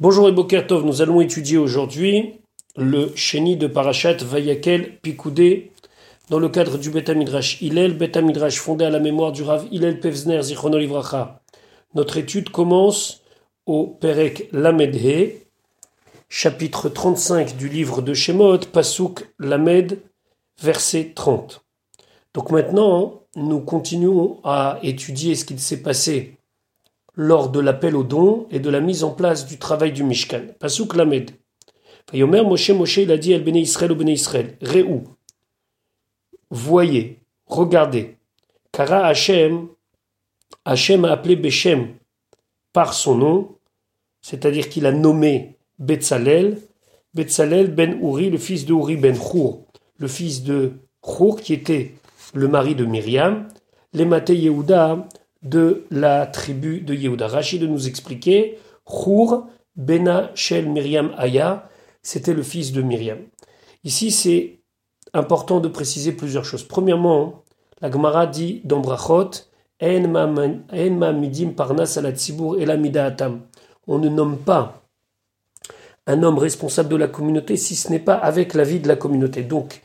Bonjour et nous allons étudier aujourd'hui le Sheni de Parashat Vayakel Pikoudé dans le cadre du Beth Midrash Hillel, Beth Midrash fondé à la mémoire du Rav Hillel Pevzner Zichrono Livracha. Notre étude commence au Perek Lamedhe, chapitre 35 du livre de Shemot, Pasuk Lamed, verset 30. Donc maintenant, nous continuons à étudier ce qu'il s'est passé lors de l'appel au don et de la mise en place du travail du Mishkan. Pasuk Lamed. Yomer Moshe Moshe il a dit El Bene Israël au Bene Israël. Réou. Voyez, regardez. Kara Hashem, Hashem a appelé Beshem par son nom, c'est-à-dire qu'il a nommé Betzalel, Betzalel ben Uri, le fils de Uri ben Chour, le fils de Chour qui était le mari de Myriam, Lemate Yehuda, de la tribu de Yehuda. Rachid nous expliquer, Chour, Bena Shel Myriam Aya, c'était le fils de Myriam. Ici, c'est important de préciser plusieurs choses. Premièrement, la Gemara dit dans Brachot, En ma midim parnas atam. On ne nomme pas un homme responsable de la communauté si ce n'est pas avec l'avis de la communauté. Donc,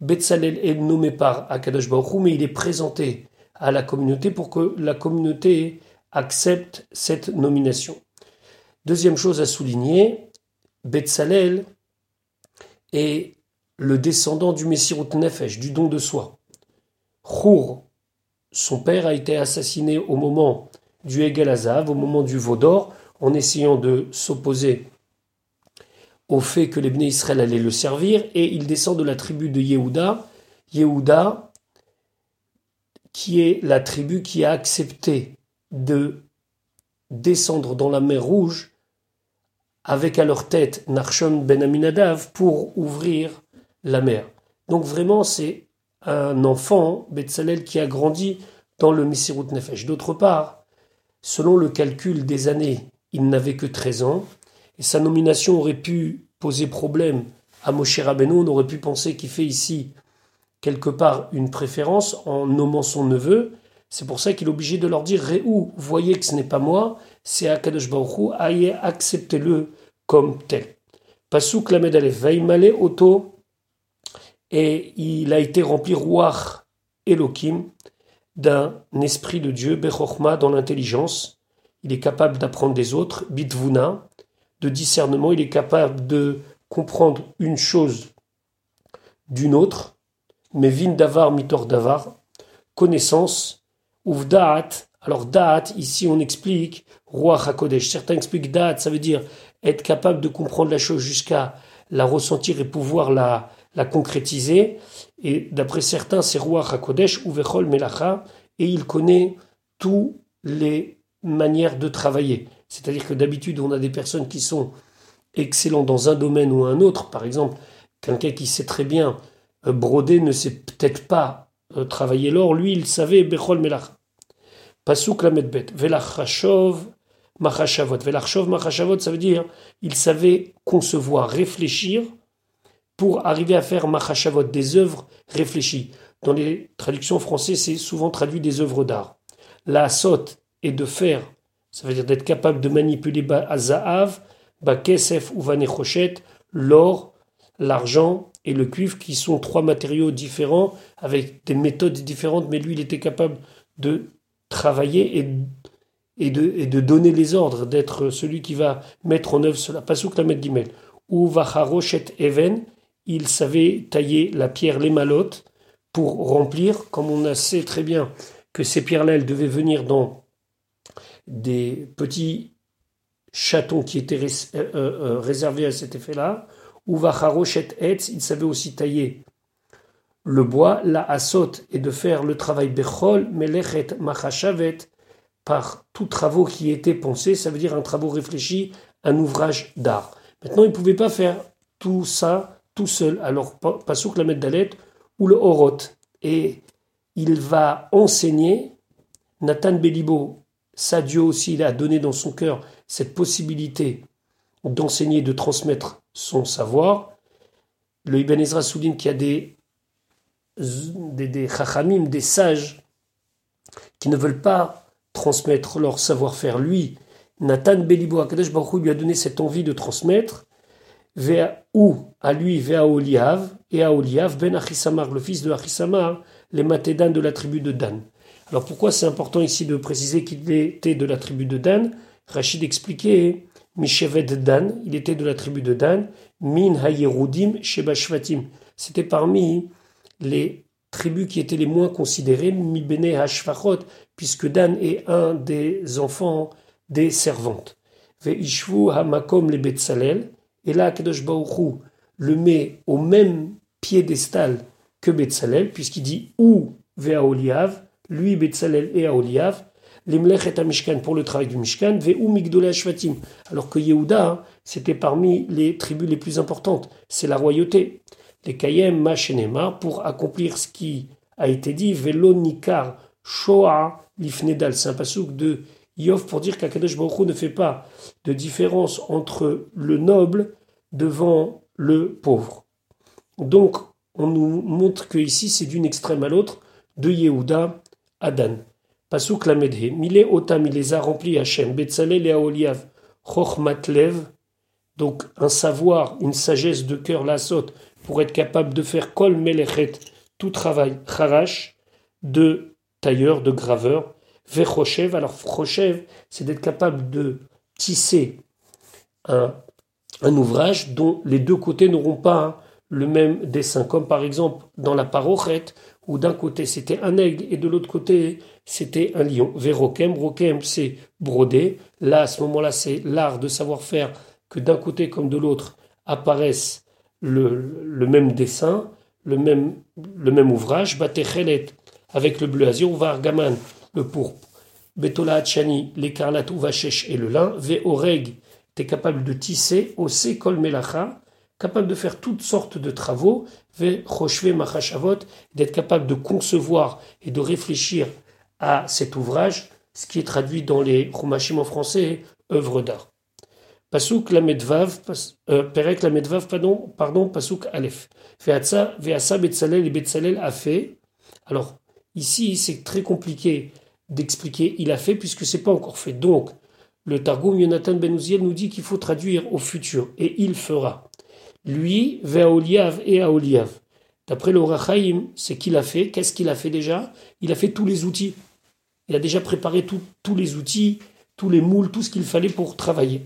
Betzalel est nommé par Akadosh Baruch mais il est présenté à la communauté pour que la communauté accepte cette nomination. Deuxième chose à souligner, Betzalel est le descendant du Messirut Nefesh, du don de soi. Chour, son père, a été assassiné au moment du Egel Azav, au moment du Vaudor, en essayant de s'opposer au fait que les Bnei Israël allaient le servir, et il descend de la tribu de Yehuda. Yehuda qui est la tribu qui a accepté de descendre dans la mer Rouge avec à leur tête Narshon ben Aminadav pour ouvrir la mer. Donc vraiment c'est un enfant, Betzalel, qui a grandi dans le Messirut Nefesh. D'autre part, selon le calcul des années, il n'avait que 13 ans, et sa nomination aurait pu poser problème à Moshe Rabbeinu, on aurait pu penser qu'il fait ici quelque part une préférence en nommant son neveu. C'est pour ça qu'il est obligé de leur dire Réou, voyez que ce n'est pas moi, c'est Akadosh Baruch Hu, acceptez-le comme tel. Pasuk Lamed Aleph, Oto, et il a été rempli Ruach Elohim d'un esprit de Dieu, Bechochma, dans l'intelligence. Il est capable d'apprendre des autres, Bitvuna, de discernement, il est capable de comprendre une chose d'une autre, mais vin davar mitor davar, connaissance, ou da'at. Alors da'at, ici on explique roi hakodesh. Certains expliquent da'at, ça veut dire être capable de comprendre la chose jusqu'à la ressentir et pouvoir la, la concrétiser. Et d'après certains, c'est roi hakodesh ou vechol melacha, et il connaît toutes les manières de travailler. C'est-à-dire que d'habitude, on a des personnes qui sont excellentes dans un domaine ou un autre. Par exemple, quelqu'un qui sait très bien Brodé ne sait peut-être pas euh, travailler l'or, lui il savait Bechol Melach. Pasuk Lamedbet, Velachashov Machashavot. Velachashov Machashavot, ça veut dire il savait concevoir, réfléchir pour arriver à faire Machashavot, des œuvres réfléchies. Dans les traductions françaises, c'est souvent traduit des œuvres d'art. La sot est de faire, ça veut dire d'être capable de manipuler Azahav, Bakesef ou Vanechochet, l'or, l'argent, et le cuivre, qui sont trois matériaux différents, avec des méthodes différentes, mais lui, il était capable de travailler et, et, de, et de donner les ordres, d'être celui qui va mettre en œuvre cela. Pasuk la Gimel. Ou Vacharoshet Even, il savait tailler la pierre, les malottes, pour remplir, comme on sait très bien que ces pierres-là, elles devaient venir dans des petits chatons qui étaient euh, euh, euh, réservés à cet effet-là, etz, il savait aussi tailler le bois, la asot, et de faire le travail bechol, melechet machashavet, par tous travaux qui étaient pensés, ça veut dire un travaux réfléchi, un ouvrage d'art. Maintenant, il ne pouvait pas faire tout ça tout seul. Alors, Pasuk la Dalet ou le Horot. Et il va enseigner, Nathan Belibo, ça Dieu aussi, il a donné dans son cœur cette possibilité d'enseigner, de transmettre son savoir. Le Ibn Ezra souligne qu'il y a des, des, des chachamim, des sages, qui ne veulent pas transmettre leur savoir-faire. Lui, Nathan Belibo Akadosh Baruch lui a donné cette envie de transmettre, vers où? À lui, vers Oliav, et à Oliav, ben Achisamar, le fils de Achisamar, les Matédan de la tribu de Dan. Alors pourquoi c'est important ici de préciser qu'il était de la tribu de Dan? Rachid expliquait, Mishevet Dan, il était de la tribu de Dan, Min Hayerudim Sheba Shvatim. C'était parmi les tribus qui étaient les moins considérées, Mi Bene Hashfachot, puisque Dan est un des enfants des servantes. Hamakom le Betzalel, et là Kadosh le met au même piédestal que Betzalel, puisqu'il dit ou Ve'aoliav, lui Betzalel et Aoliav, l'imlechet Mishkan pour le travail du Mishkan, ve'u migdole Shvatim. Alors que Yehuda, c'était parmi les tribus les plus importantes, c'est la royauté. Les Kayem Machenema, pour accomplir ce qui a été dit, velo nikar shoah lifnedal, de Yov pour dire qu'Akadosh Baruch ne fait pas de différence entre le noble devant le pauvre. Donc, on nous montre que ici c'est d'une extrême à l'autre, de Yehuda à Dan. Pasuk Lamedhe, Mile Otam, il les a remplis Hachem, Betzalel et Aoliav, Chochmatlev, donc un savoir, une sagesse de cœur, la saute, pour être capable de faire Kol Melechet, tout travail, Charash, de tailleur, de graveur, Vechochev, alors Chochev, c'est d'être capable de tisser un, un, ouvrage dont les deux côtés n'auront pas le même dessin, comme par exemple dans la parochet, où d'un côté c'était un aigle et de l'autre côté c'était un lion. Vérokem, rokem c'est broder. Là, à ce moment-là, c'est l'art de savoir faire que d'un côté comme de l'autre apparaissent le, même dessin, le même, le même ouvrage. Batechelet avec le bleu azur, Vargaman, le pourpre. Betola Hachani, l'écarlate Uvachech et le lin. Veoreg, tu es capable de tisser. Ose Kol Melacha, capable de faire toutes sortes de travaux, d'être capable de concevoir et de réfléchir à cet ouvrage, ce qui est traduit dans les Chumashim en français, œuvre d'art. Pasuk la medvav, euh, Perek la medvav, pardon, pardon, Aleph. Veatsa, Veasa Betzalel et Betzalel a fait. Alors, ici, c'est très compliqué d'expliquer il a fait puisque c'est pas encore fait. Donc, le Targum Yonatan Ben nous dit qu'il faut traduire au futur et il fera lui, Ve'aoliav et Aoliav. D'après le Rachaim, c'est qu'il a fait. Qu'est-ce qu'il a fait déjà? Il a fait tous les outils. Il a déjà préparé tous les outils, tous les moules, tout ce qu'il fallait pour travailler.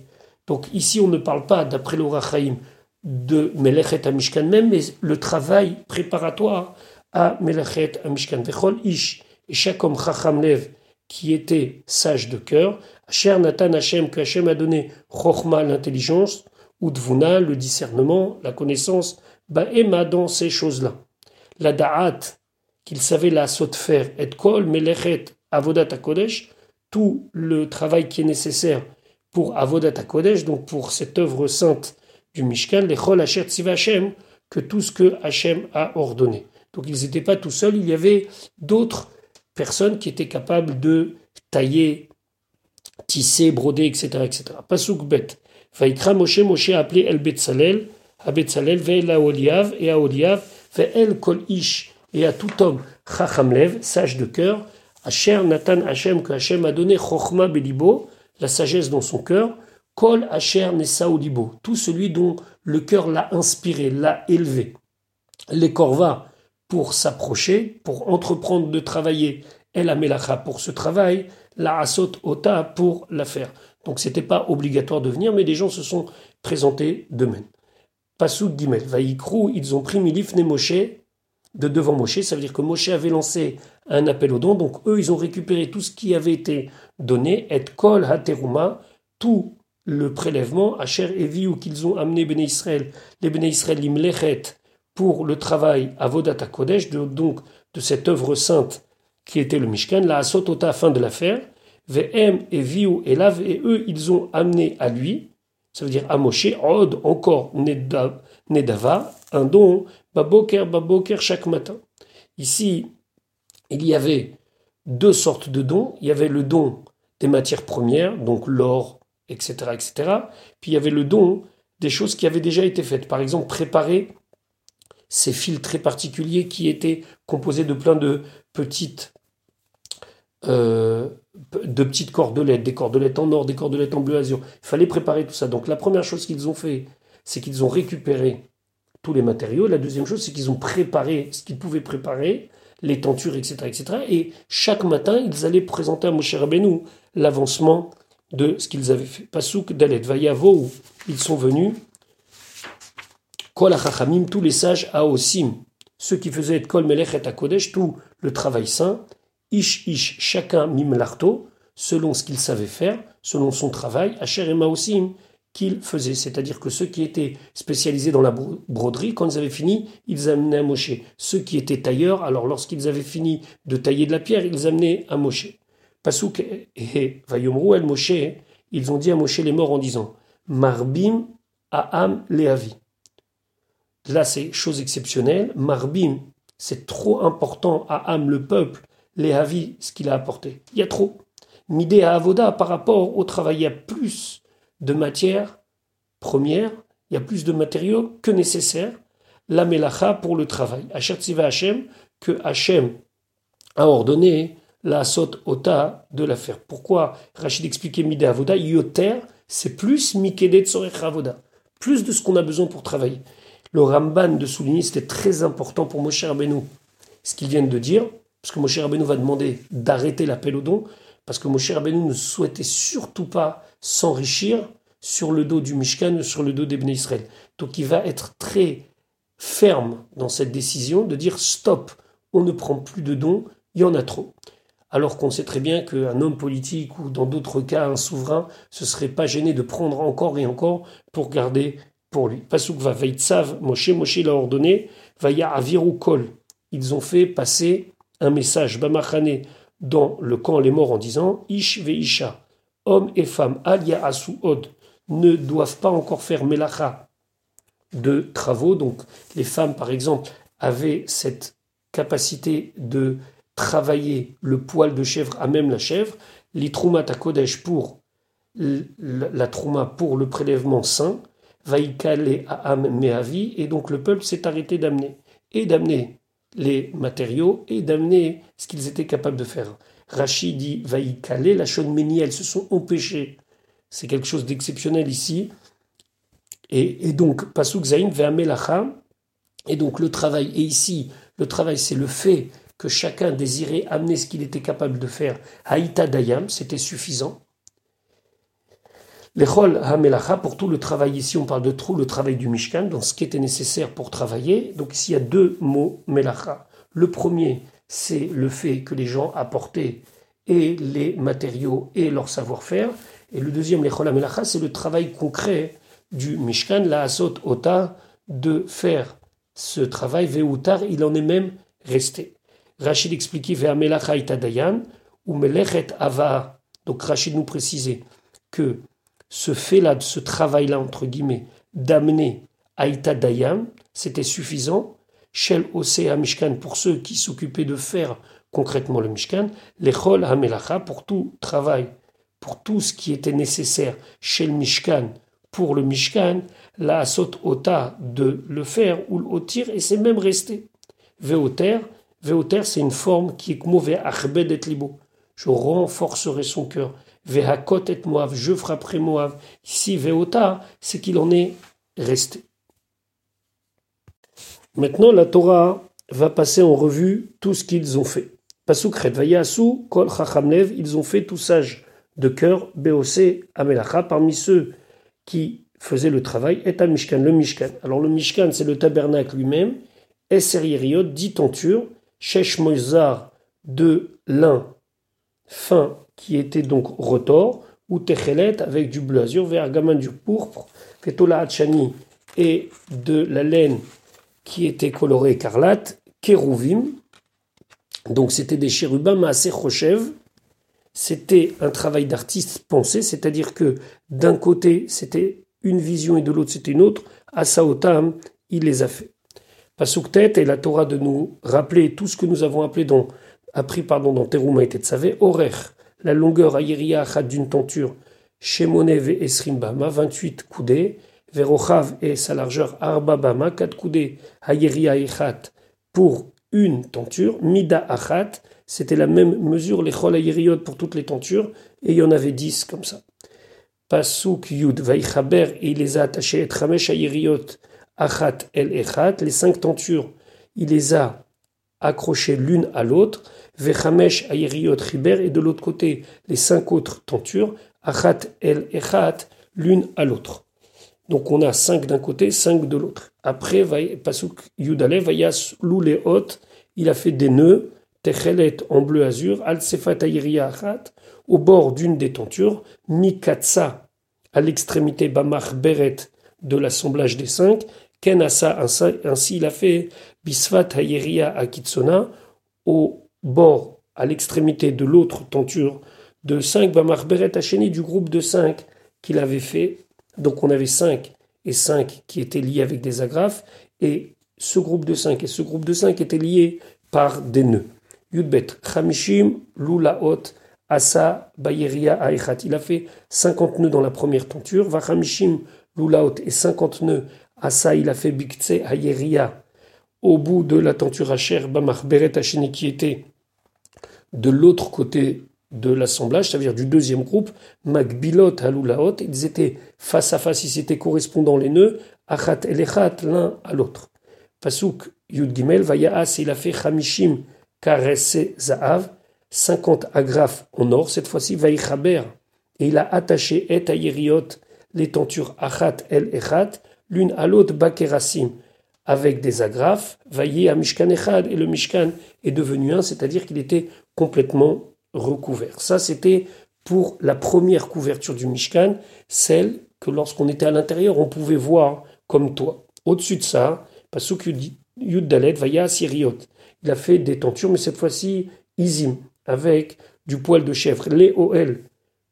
Donc ici, on ne parle pas, d'après le Rachaim, de Melechet Amishkan même, mais le travail préparatoire à Melechet Amishkan. Vechol Ish, et chaque homme Chacham Lev, qui était sage de cœur, Cher Nathan Hashem, que Hashem a donné Chochma, l'intelligence, Udvuna, le discernement, la connaissance, Ba'ema dans ces choses-là. La da'at, qu'il savait la saute faire, et kol, melechet, avodat kodesh, tout le travail qui est nécessaire pour avodat kodesh, donc pour cette œuvre sainte du Mishkan, les chol asher Hashem, que tout ce que Hachem a ordonné. Donc ils n'étaient pas tout seuls, il y avait d'autres personnes qui étaient capables de tailler, tisser, broder, etc. etc. Pasuk bet. Vaikra Moshe, Moshe a appelé El Betzalel, à Betzalel, Ve'el Aoliav, et à Oliav, Ve'el Kol Ish, et à tout homme, Chachamlev, sage de cœur, Asher Nathan Hashem, que Hashem a donné Chochma Belibo, la sagesse dans son cœur, Kol Asher Nessa Olibo, tout celui dont le cœur l'a inspiré, l'a élevé. Les Korva, pour s'approcher, pour entreprendre de travailler, El Amelacha pour ce travail, la Asot Ota pour la faire. Donc c'était pas obligatoire de venir, mais des gens se sont présentés d'eux-mêmes. Pasuk Gimel, Vaïkrou, ils ont pris Milif Moshe de devant Moshe, ça veut dire que Moshe avait lancé un appel aux dons, donc eux ils ont récupéré tout ce qui avait été donné, et Kol Hateruma, tout le prélèvement, Asher et Viu qu'ils ont amené Béné Israël, les Béné Israël Limlechet, pour le travail à Vodata Kodesh, donc de cette œuvre sainte qui était le Mishkan, la Asotota afin de la faire, Ve'em et Viu et Lav, et eux, ils ont amené à lui, ça veut dire à Moshe, Od, encore Nedava, un don, Baboker, Baboker, chaque matin. Ici, il y avait deux sortes de dons. Il y avait le don des matières premières, donc l'or, etc., etc. Puis il y avait le don des choses qui avaient déjà été faites. Par exemple, préparer ces fils très particuliers qui étaient composés de plein de petites euh, de petites cordelettes, des cordelettes en or, des cordelettes en bleu azur. Il fallait préparer tout ça. Donc la première chose qu'ils ont fait, c'est qu'ils ont récupéré tous les matériaux. La deuxième chose, c'est qu'ils ont préparé ce qu'ils pouvaient préparer, les tentures, etc., etc. Et chaque matin, ils allaient présenter à Moshe Rabbeinu l'avancement de ce qu'ils avaient fait. Pasouk Dalet Vayavo, ils sont venus. Kol tous les sages Aosim, ceux qui faisaient Kol Melech et Kodesh, tout le travail saint, Ish Ish, chacun Mimlarto, selon ce qu'il savait faire, selon son travail, Asher et Maosim, qu'il faisait. C'est-à-dire que ceux qui étaient spécialisés dans la broderie, quand ils avaient fini, ils amenaient à Moshe. Ceux qui étaient tailleurs, alors lorsqu'ils avaient fini de tailler de la pierre, ils amenaient à Moshe. Pasuk et Vayomru el Moshe, ils ont dit à Moshe les morts en disant Marbim Aham Leavi. Là, c'est chose exceptionnelle. Marbim, c'est trop important à Am, le peuple, Leavi, ce qu'il a apporté. Il y a trop. Midé à Avoda, par rapport au travail, il y a plus de matière première, il y a plus de matériaux que nécessaire. La melacha pour le travail. Tiva Hachem, que Hachem a ordonné la sot ota de la faire. Pourquoi Rachid expliquait Midé Avoda, Yoter, c'est plus Mikede Tzorech Avoda, plus de ce qu'on a besoin pour travailler. Le Ramban de souligner, c'était très important pour Moshe Rabbeinu, ce qu'ils viennent de dire, parce que Moshe Rabbeinu va demander d'arrêter l'appel au don, parce que Moshe Rabbeinu ne souhaitait surtout pas s'enrichir sur le dos du Mishkan sur le dos des Israël. Donc il va être très ferme dans cette décision de dire stop, on ne prend plus de dons, il y en a trop. Alors qu'on sait très bien qu'un homme politique ou dans d'autres cas un souverain se serait pas gêné de prendre encore et encore pour garder pour lui. Pasuk va Vaitsav, Moshe, Moshe l'a ordonné, Vaya Aviru. Ils ont fait passer message, Bamachane, dans le camp les morts en disant Ish Veisha, hommes et femmes, Alia Asu Od, ne doivent pas encore faire melacha de travaux. Donc les femmes, par exemple, avaient cette capacité de travailler le poil de chèvre à même la chèvre, les troumat à Kodesh pour la trouma pour le prélèvement saint, vaïkale à Am Meavi, et donc le peuple s'est arrêté d'amener, et d'amener les matériaux, et d'amener ce qu'ils étaient capables de faire. Rachid dit vaïkale, la chaune elles se sont empêchés c'est quelque chose d'exceptionnel ici. Et, donc, Pasuk Zain Ve'amelacha, et donc le travail, et ici, le travail, c'est le fait que chacun désirait amener ce qu'il était capable de faire. Haïta Dayam, c'était suffisant. L'Echol Hamelacha, pour tout le travail ici, on parle de tout le travail du Mishkan, dans ce qui était nécessaire pour travailler. Donc ici, il y a deux mots, Melacha. Le premier, c'est le fait que les gens apportaient et les matériaux et leur savoir-faire. Et le deuxième, l'Echol Melacha, c'est le travail concret du Mishkan, la Asot Ota, de faire ce travail. Veutar, il en est même resté. Rachid expliquait Ve'amelacha Dayan, ou Melechet Ava. Donc Rachid nous précisait que ce fait-là, ce travail-là, entre guillemets, d'amener Aïta Dayan, c'était suffisant. Shel Osea Mishkan, pour ceux qui s'occupaient de faire concrètement le Mishkan, l'Echol Hamelacha, pour tout travail pour tout ce qui était nécessaire chez Mishkan, pour le Mishkan, la Asot Ota de le faire ou le otir, et c'est même resté. Veoter, Veoter, c'est une forme qui est mauvais, et libo. Je renforcerai son cœur. Vehakot et Moav, je frapperai Moav. Ici, Veota, c'est qu'il en est resté. Maintenant, la Torah va passer en revue tout ce qu'ils ont fait. Pasukret, Vayasu, Kol Chachamlev, ils ont fait tout sage de cœur, BOC Amelacha, parmi ceux qui faisaient le travail, est un Mishkan, le Mishkan. Alors le Mishkan, c'est le tabernacle lui-même, Esser dix tentures, Shesh Moizar, de lin fin qui était donc retors, ou Techelet avec du bleu azur, Vergaman du pourpre, Fetola Hachani et de la laine qui était colorée écarlate, Keruvim, donc c'était des chérubins, assez Rochev, c'était un travail d'artiste pensé, c'est-à-dire que d'un côté c'était une vision et de l'autre c'était une autre. À il les a fait. Pasuktet et la Torah de nous rappeler tout ce que nous avons appelé dans, appris pardon, dans Teruma et Orech, la longueur Ayeria d'une tenture, Shemonev et Esrimbama, 28 coudées, Verochav et sa largeur Arbabama, 4 coudées, Ayeria Echat, pour une tenture, Mida Achat, c'était la même mesure, les chol pour toutes les tentures, et il y en avait dix comme ça. Pasuk Yud Vaichaber, et il les a attachés, et Chamesh Ayiriot Achat El Echat, les cinq tentures, il les a accrochées l'une à l'autre, Vechamesh Ayiriot Chiber, et de l'autre côté, les cinq autres tentures, Achat El Echat, l'une à l'autre. Donc on a cinq d'un côté, cinq de l'autre. Après, Pasuk Yudale, Vayas Luleot, il a fait des nœuds, Techelet en bleu azur, Al Sefat Achat, au bord d'une des tentures, Mikatsa, à l'extrémité Bamach Beret de l'assemblage des cinq, Kenasa, ainsi il a fait Bisfat Hayeria Akitsona, au bord, à l'extrémité de l'autre tenture de cinq Bamach Beret Hacheni du groupe de cinq qu'il avait fait. Donc on avait cinq et cinq qui étaient liés avec des agrafes, et ce groupe de cinq et ce groupe de cinq étaient liés par des nœuds. Yudbet, Chamishim, Lulaot, Asa, Bayeria, Aechat. Il a fait 50 nœuds dans la première tenture. Vachamishim, Lulaot et 50 nœuds. Asa, il a fait Biktse, Ayeria. Au bout de la tenture Asher, Bamach, Beret, Hacheni, qui était de l'autre côté de l'assemblage, c'est-à-dire du deuxième groupe, Magbilot, Halulaot, ils étaient face à face, ils étaient correspondants les nœuds, Achat et Lechat, l'un à l'autre. Pasuk Yud Gimel, Vayaas, il a fait Chamishim, Karese Zahav, 50 agrafes en or, cette fois-ci Vaïchaber, et il a attaché Et Ayeriot, les tentures Achat El Echat, l'une à l'autre Bakerasim, avec des agrafes, Vaïe à Mishkan Echad, et le Mishkan est devenu un, c'est-à-dire qu'il était complètement recouvert. Ça, c'était pour la première couverture du Mishkan, celle que lorsqu'on était à l'intérieur, on pouvait voir comme toi. Au-dessus de ça, Pasuk Yud Dalet, Vaya Siriot. Il a fait des tentures, mais cette fois-ci, Izim, avec du poil de chèvre. Les OL,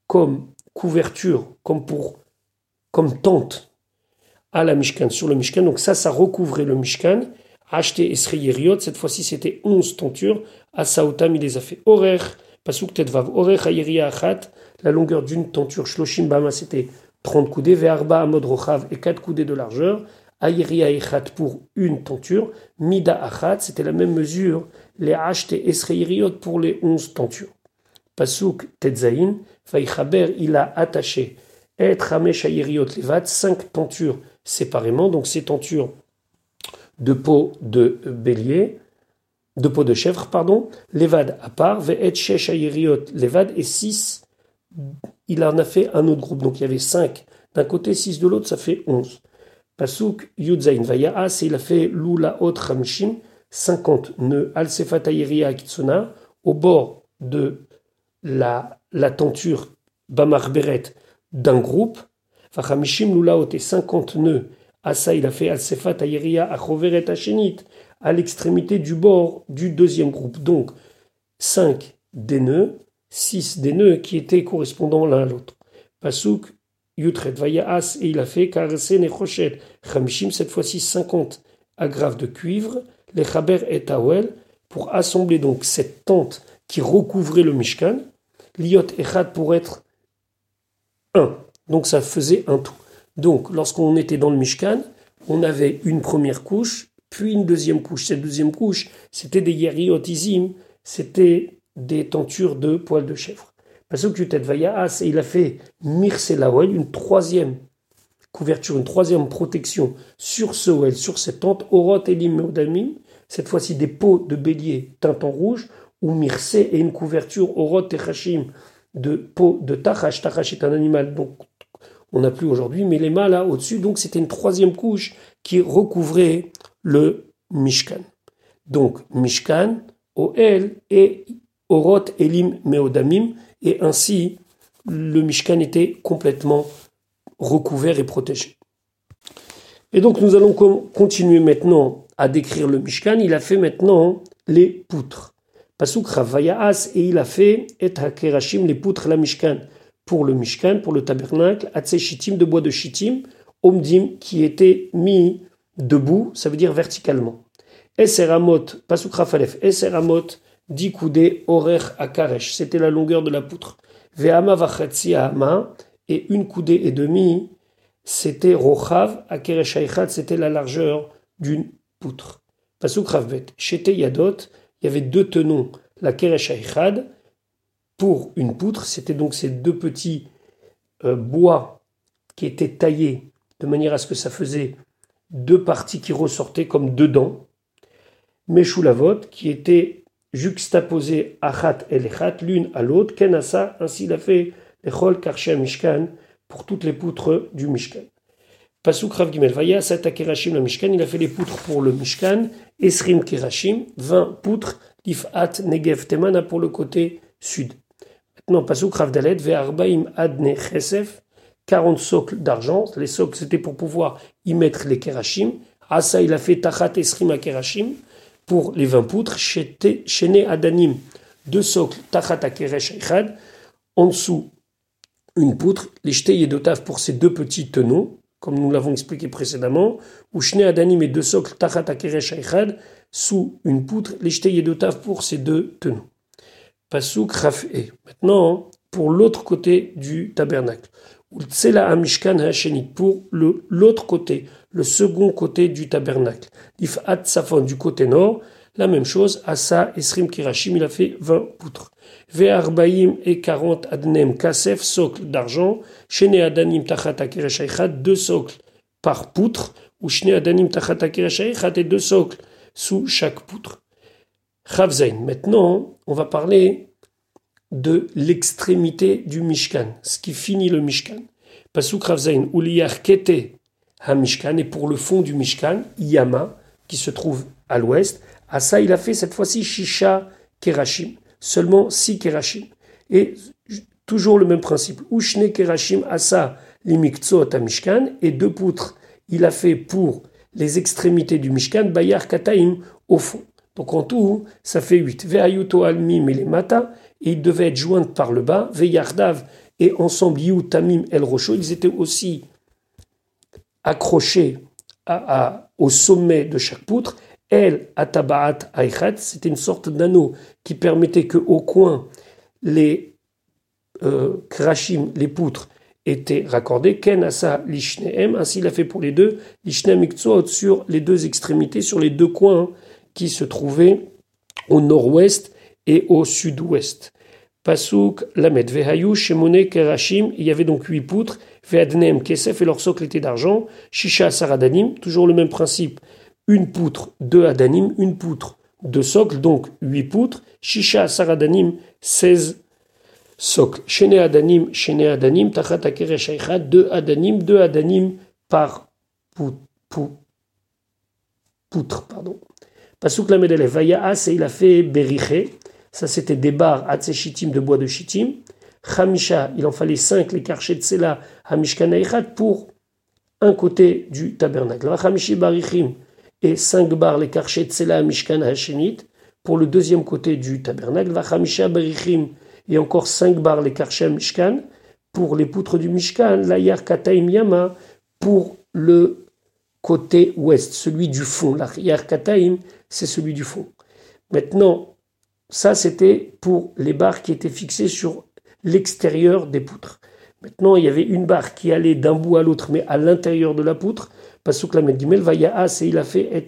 comme couverture, comme pour, comme tente à la Mishkan, sur le Mishkan. Donc ça, ça recouvrait le Mishkan. Acheté Esriyeriot, cette fois-ci, c'était 11 tentures. À Saotam, il les a fait horaire. Pasuk Tetvav, Orech Achat, la longueur d'une tenture, Shloshim Bama, c'était 30 coudées, Ve'arba Amod Rochav et 4 coudées de largeur, Ayeria Echat pour une tenture, Mida Achat, c'était la même mesure, les Hachte Esreiriot pour les 11 tentures. Pasuk Tetzain, Faïchaber, il a attaché, Et Ramesh Levat, 5 tentures séparément, donc ces tentures de peau de bélier, de peau de chèvre, pardon, Levad à part, Ve'et Shesh Levad, et 6, il en a fait un autre groupe. Donc il y avait 5 d'un côté, 6 de l'autre, ça fait 11. Pasuk Yudzain Vayaas, et il a fait Lula Ot Ramshim, 50 nœuds, Al Kitsuna, au bord de la, la tenture Bamar Beret d'un groupe, Fachamishim Lulaot et 50 nœuds, Asa il a fait Al Sefat Ayiria Achoveret à l'extrémité du bord du deuxième groupe. Donc, 5 des nœuds, 6 des nœuds qui étaient correspondants l'un à l'autre. Pasuk, Yutret, Vayaas, et il a fait caresser Nechoshet, Chamishim, cette fois-ci 50 agrafes de cuivre, les Chaber et Tawel, pour assembler donc cette tente qui recouvrait le Mishkan, Liot Echad pour être un. Donc ça faisait un tout. Donc lorsqu'on était dans le Mishkan, on avait une première couche, puis une deuxième couche. Cette deuxième couche, c'était des yériotisim, c'était des tentures de poils de chèvre. Parce que et il a fait Mirselawel, une troisième couverture, une troisième protection sur ce well, sur cette tente, Orot Elim cette fois-ci des peaux de bélier teintes en rouge, ou Mirse et une couverture Orot Techashim de peau de Tachash. Tachash est un animal, donc on n'a plus aujourd'hui, mais les mâts là au-dessus, donc c'était une troisième couche qui recouvrait le Mishkan. Donc, Mishkan, Oel et Orot Elim Meodamim, et ainsi le Mishkan était complètement recouvert et protégé. Et donc nous allons continuer maintenant à décrire le Mishkan. Il a fait maintenant les poutres. Pasuk Ravayas, et il a fait et Hakerashim, les poutres la Mishkan, pour le Mishkan, pour le tabernacle, Atse de bois de Shittim, Omdim, qui était mis debout, ça veut dire verticalement. Eseramot, pasuk rafalef, Eseramot, 10 coudées, Orer akaresh, c'était la longueur de la poutre. Ve'ama vachatsi ama, et une coudée et demie, c'était Rochav, Akeresh c'était la largeur d'une poutre. Pasuk ravbet, Shete Yadot, il y avait deux tenons, la keresh une poutre. C'était donc ces deux petits euh, bois qui étaient taillés de manière à ce que ça faisait deux parties qui ressortaient comme deux dents. Meshulavot, qui étaient juxtaposées achat et lechat, l'une à l'autre. Kenasa, ainsi il a fait Echol Karsha Mishkan pour toutes les poutres du Mishkan. Pasuk Rav Gimel Vaya, Sata Kerashim le Mishkan, il a fait les poutres pour le Mishkan, Esrim Kerashim, 20 poutres, Ifat Negev Temana pour le côté sud. Maintenant, Pasuk Rav Dalet, Ve'arbaim Adne Chesef, 40 socles d'argent. Les socles, c'était pour pouvoir y mettre les Kerashim. Asa, il a fait Tachat Esrim Kerashim pour les 20 poutres, Shene Adanim, deux socles, Tachat Keresh Echad, en dessous une poutre, les Yedotav pour ces deux petits tenons, comme nous l'avons expliqué précédemment, ou Shne Adanim et deux socles Tachat Akeresh sous une poutre, les Yedotav pour ces deux tenons. Pasuk Raf'e. Maintenant, pour l'autre côté du tabernacle. Tsela Amishkan pour l'autre côté, le second côté du tabernacle. At Safon du côté nord, la même chose, Asa Esrim Kirashim, il a fait 20 poutres. Ve'arbaim et 40 adnem kasef, socle d'argent. Shene adanim tachat deux socles par poutre. Ou shene adanim tachat et deux socles sous chaque poutre. Chavzain. Maintenant, on va parler de l'extrémité du Mishkan, ce qui finit le Mishkan. Pasuk Chavzain, kete ha Mishkan, et pour le fond du Mishkan, Yama, qui se trouve à l'ouest, à ça il a fait cette fois-ci Shisha Kerashim seulement six kerachim. Et toujours le même principe. Ushne kerachim asa limiktsot mishkan et deux poutres. Il a fait pour les extrémités du mishkan bayar kataim au fond. Donc en tout, ça fait huit. Ve'ayuto almim et les mata, et ils devaient être joints par le bas. Ve'yardav et ensemble yu tamim el rocho, ils étaient aussi accrochés au sommet de chaque poutre. El Atabaat Aichat, c'était une sorte d'anneau qui permettait que au coin les euh, les poutres, étaient raccordés. Ken asa lishneem, ainsi il a fait pour les deux, lishneem sur les deux extrémités, sur les deux coins qui se trouvaient au nord-ouest et au sud-ouest. Pasuk Lamed. Vehayu Shemone Kerashim, il y avait donc huit poutres, Veadnem Kesef et leur socle était d'argent, Shisha Saradanim, toujours le même principe. Une poutre, deux adanim, une poutre, deux socles, donc huit poutres, shisha saradanim, seize socles. Shene adanim, shene adanim, tachat deux adanim, deux adanim par poutre, pardon. Pasuk la medele, vayaas, et il a fait beriche, ça c'était des barres atsechitim de bois de chitim, Chamisha, il en fallait cinq, les karchets de Sela, Hamishkan pour un côté du tabernacle. Chamishi barichim, et 5 bars les karchet tsela mishkan hashenit pour le deuxième côté du tabernacle, vachamisha berichim et encore 5 bars les karchet mishkan pour les poutres du mishkan, l'ayar kataim yama pour le côté ouest, celui du fond. L'ayar kataim, c'est celui du fond. Maintenant, ça c'était pour les barres qui étaient fixées sur l'extérieur des poutres. Maintenant, il y avait une barre qui allait d'un bout à l'autre, mais à l'intérieur de la poutre, Pasuk Lamed Gimel, Vayaas, et il a fait Et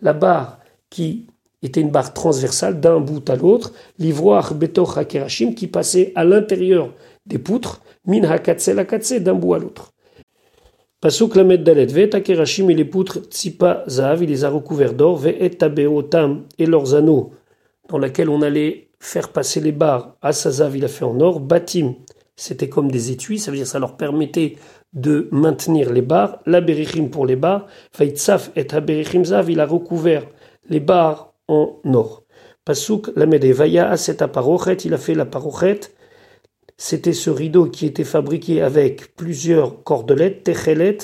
la barre qui était une barre transversale d'un bout à l'autre, l'ivroir Betoch Hakerashim, qui passait à l'intérieur des poutres, Min Hakatse Lakatse, d'un bout à l'autre. Pasuk Lamed Dalet, Ve Hakerashim et les poutres Tsipa Zahav, il les a recouverts d'or, Ve Et Tam et leurs anneaux, dans lesquels on allait faire passer les barres, Asazav, il a fait en or, Batim, c'était comme des étuis, ça veut dire ça leur permettait de maintenir les barres, la berichim pour les barres, Faïtsaf et berichim zav, il a recouvert les barres en or. Pasuk la vaya à cette aparochet, il a fait la parochet, c'était ce rideau qui était fabriqué avec plusieurs cordelettes, techelet,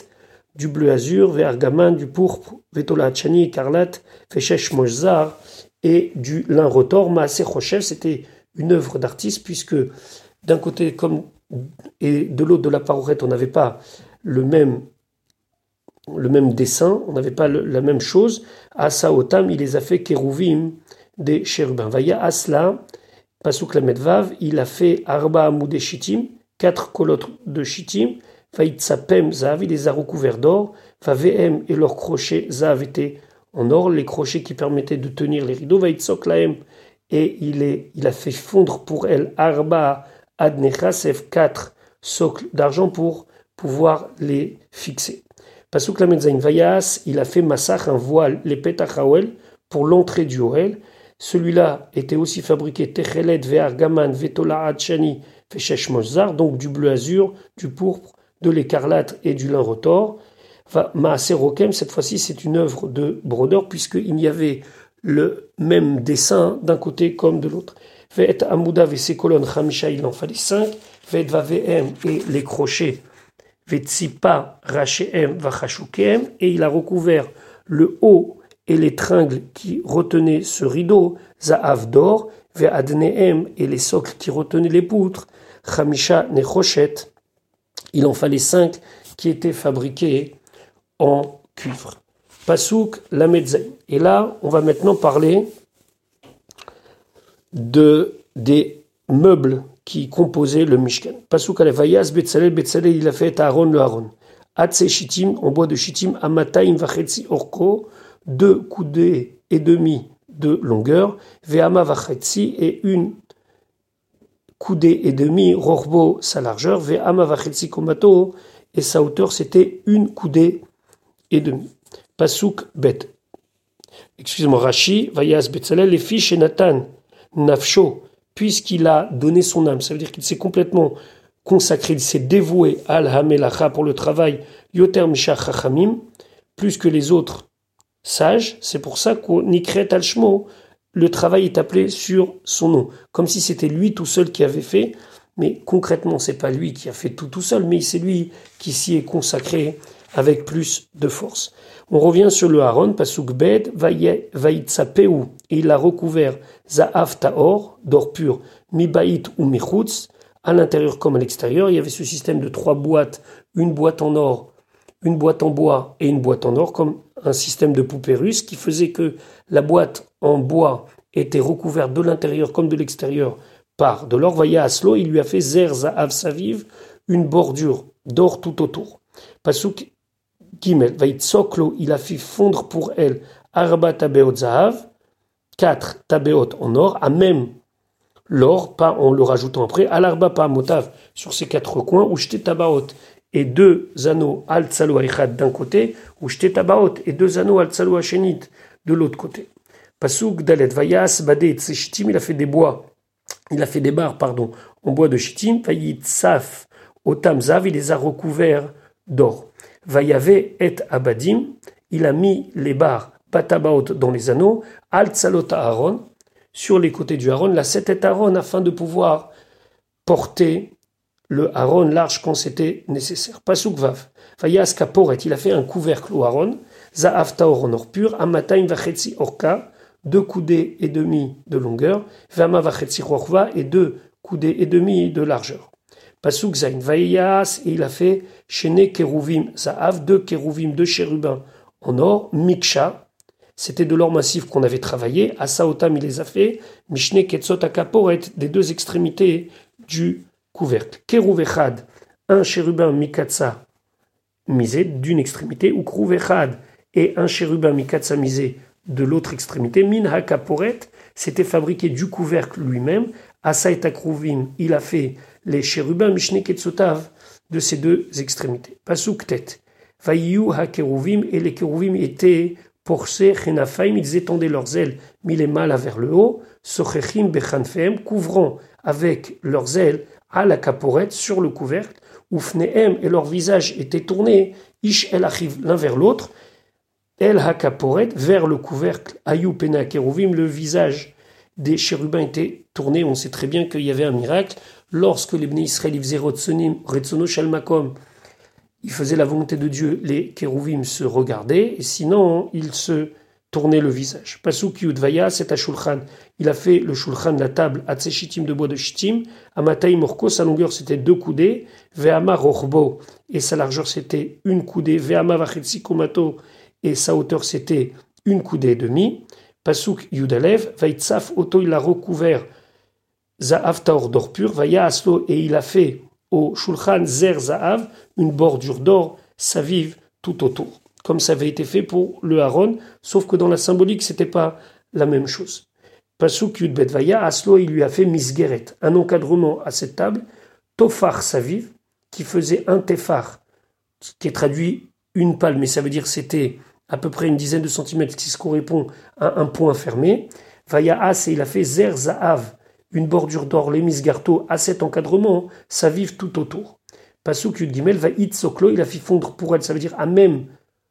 du bleu azur, vergaman, du pourpre, vetola chani, écarlate, feshesh mojzar, et du lin rotor, maase c'était une œuvre d'artiste puisque d'un côté comme et de l'autre de la parourette, on n'avait pas le même, le même dessin, on n'avait pas la même chose. À Saotam, il les a fait kérouvim des chérubins. Vaya Asla, Pasuk Vav, il a fait Arba Amoudé Shitim, quatre colottes de Shitim. Vaïtsapem Zav, il les a recouverts d'or. Vavehem et leurs crochets Zav étaient en or, les crochets qui permettaient de tenir les rideaux. Vaïtsok Laem et il, a fait fondre pour elle Arba Adnechasef 4 socles d'argent pour pouvoir les fixer. Pasuk Lametzain Vayas, il a fait massacre, un voile, les Petachawel, pour l'entrée du Oel. Celui-là était aussi fabriqué Techelet, Ve'ar, Gaman, Vetola, Adchani, Feshesh Mozar, donc du bleu azur, du pourpre, de l'écarlate et du lin rotor. Maaser Rokem, cette fois-ci, c'est une œuvre de brodeur, puisqu'il y avait le même dessin d'un côté comme de l'autre. Ve'et Amouda ses colonnes Hamisha, il en fallait cinq. Ve'et Vavehem et les crochets. Ve'tsipa Rachehem Vachashukem. Et il a recouvert le haut et les tringles qui retenaient ce rideau. Za'av d'or. Ve'adnehem et les socles qui retenaient les poutres. Hamisha Nechoshet. Il en fallait cinq qui étaient fabriqués en cuivre. Pasuk Lamedzen. Et là, on va maintenant parler de, des meubles qui composaient le Mishkan. Pasuk Alevayas, Betzalel, Betzalel, il a fait Aaron le Aaron. Atse Shittim, en bois de Shittim, Amataim Vachetzi Orko, deux coudées et demi de longueur, Veama et une coudée et demi, Rorbo sa largeur, Veama Komato, et sa hauteur c'était une coudée et demi. Pasuk Bet. Excusez-moi, Rashi, Vayas Betzalel, les fiches et Nathan, Nafsho, puisqu'il a donné son âme. Ça veut dire qu'il s'est complètement consacré, il s'est dévoué à al pour le travail, Yoter Chachamim, plus que les autres sages. C'est pour ça qu'au Nikret al le travail est appelé sur son nom, comme si c'était lui tout seul qui avait fait. Mais concrètement, c'est pas lui qui a fait tout tout seul, mais c'est lui qui s'y est consacré avec plus de force. On revient sur le Haron, Pasuk Bed, Vaïtsapeu, et il a recouvert Za'af Taor, d'or pur, Mibaït ou Michutz, à l'intérieur comme à l'extérieur. Il y avait ce système de trois boîtes, une boîte en or, une boîte en bois et une boîte en or, comme un système de poupée russe qui faisait que la boîte en bois était recouverte de l'intérieur comme de l'extérieur par de l'or. Vaya Aslo, il lui a fait Zer Za'av Saviv, une bordure d'or tout autour. Pasuk Gimel, Vaïtsoklo, il a fait fondre pour elle Arba Tabeot Zahav, quatre Tabeot en or, à même l'or, pas en le rajoutant après, Alarba pas Motav, sur ces quatre coins, ou Tabaot, et deux anneaux Al Tsalo d'un côté, ou Shte Tabaot, et deux anneaux Al Tsalo de l'autre côté. Pasuk Dalet, Vayas, Bade, Tseshtim, il a fait des bois, il a fait des barres, pardon, en bois de Shittim, Vayitsaf, Otam Zav, il les a recouverts d'or. Vayave et Abadim, il a mis les barres Patabaot dans les anneaux, Al Aaron, sur les côtés du Aaron, la sept Aaron, afin de pouvoir porter le Aaron large quand c'était nécessaire. Pasuk Vav, Vayas Kaporet, il a fait un couvercle au Aaron, Zaaf Taor en or pur, Amataim Vachetzi Orka, deux coudées et demi de longueur, Vama Vachetzi et deux coudées et demi de largeur. Pasuk Zain Vaïas, et il a fait Shene Keruvim Zaav, deux Keruvim, deux chérubins en or, Miksha, c'était de l'or massif qu'on avait travaillé, Asaotam il les a fait, Mishne Ketzot Akaporet, des deux extrémités du couvercle. Un chérubin Mikatsa misé d'une extrémité, ou Kruvechad, et un chérubin Mikatsa misé de l'autre extrémité, Min Hakaporet, c'était fabriqué du couvercle lui-même, Asa et il a fait les chérubins Mishne Ketsotav de ces deux extrémités. Pasuk tête. Vayu ha et les kéruvim étaient chenafaim, ils étendaient leurs ailes, mâles vers le haut, sochechim bechanfem, couvrant avec leurs ailes à la caporette sur le couvercle, ufnehem, et leur visage était tourné, ish el achiv, l'un vers l'autre, el ha vers le couvercle, ayu pena kéruvim, le visage des chérubins était tourné, on sait très bien qu'il y avait un miracle, lorsque les Bnei Israël faisaient Retsono Shalmakom, ils faisaient la volonté de Dieu, les kérouvim se regardaient, et sinon ils se tournaient le visage. Pasuk Yudvaya, c'est à Shulchan. Il a fait le Shulchan, la table, à Tseshitim de bois de Shittim. Amatai Morko, sa longueur c'était deux coudées. Ve'ama Rochbo, et sa largeur c'était une coudée. Ve'ama Vachetsi Komato, et sa hauteur c'était une coudée et demie. Pasuk Yudalev, Vaitzaf Oto, il a recouvert Za'av Taor d'or pur, Vaya Aslo, et il a fait au Shulchan Zer Za'av une bordure d'or s'avive tout autour, comme ça avait été fait pour le Haron, sauf que dans la symbolique, c'était pas la même chose. Pasuk Yudbet Vaya, Aslo, il lui a fait misgeret, un encadrement à cette table, Tofar Saviv, qui faisait un tefar, qui est traduit une palme, mais ça veut dire c'était à peu près une dizaine de centimètres, qui se correspond à un point fermé. Vaya As, et il a fait Zer Zahav, une bordure d'or, les misgarto, à cet encadrement, ça vive tout autour. Pasuk Gimel va Itzoklo, il a fait fondre pour elle, ça veut dire à même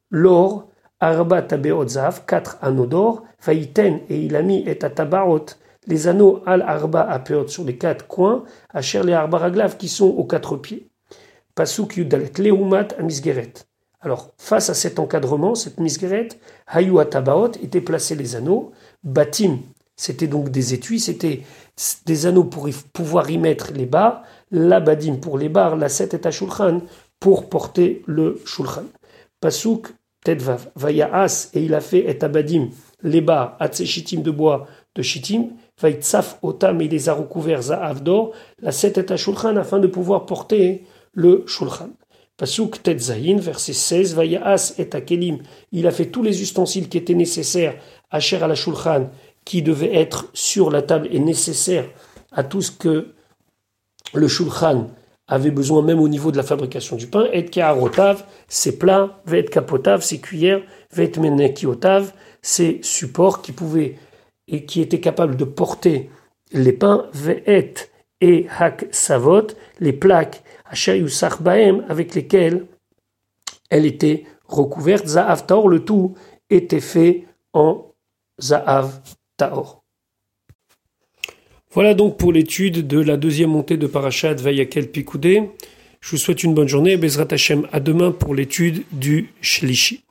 l'or, Arba Tabeotzav, quatre anneaux d'or, Vaïten, et il a mis et Tabaot, les anneaux al Arba Apeot sur les quatre coins, à Cher les Arbaraglav qui sont aux quatre pieds. Pasuk Yudalet, Leumat Amisgeret. Alors, face à cet encadrement, cette misgeret, Hayu Atabaot étaient placés les anneaux, Batim, c'était donc des étuis, c'était des anneaux pour pouvoir y mettre les bas, la badim pour les barres, la set et shulchan pour porter le shulchan. Pasuk Tedvav, Vayaas, et il a fait et abadim, les bas, shitim de bois de shitim, Vaïtsaf otam, et il les a recouverts za'av d'or, la set et shulchan afin de pouvoir porter le shulchan. Pasuk Tetzahin, verset 16, Vayaas et akelim, il a fait tous les ustensiles qui étaient nécessaires à Cher à la shulchan, qui devait être sur la table et nécessaire à tout ce que le shulchan avait besoin même au niveau de la fabrication du pain, et kaharotav, ses plats, vet kapotav, ses cuillères, vet menekiotav, ses supports qui pouvaient et qui étaient capables de porter les pains, vet et hak savot, les plaques, achayusach baem, avec lesquelles elle était recouverte, za'av taor, le tout était fait en voilà donc pour l'étude de la deuxième montée de Parashat Vayakel Pikoudé. Je vous souhaite une bonne journée. Bezrat Hashem, à demain pour l'étude du Shlishi.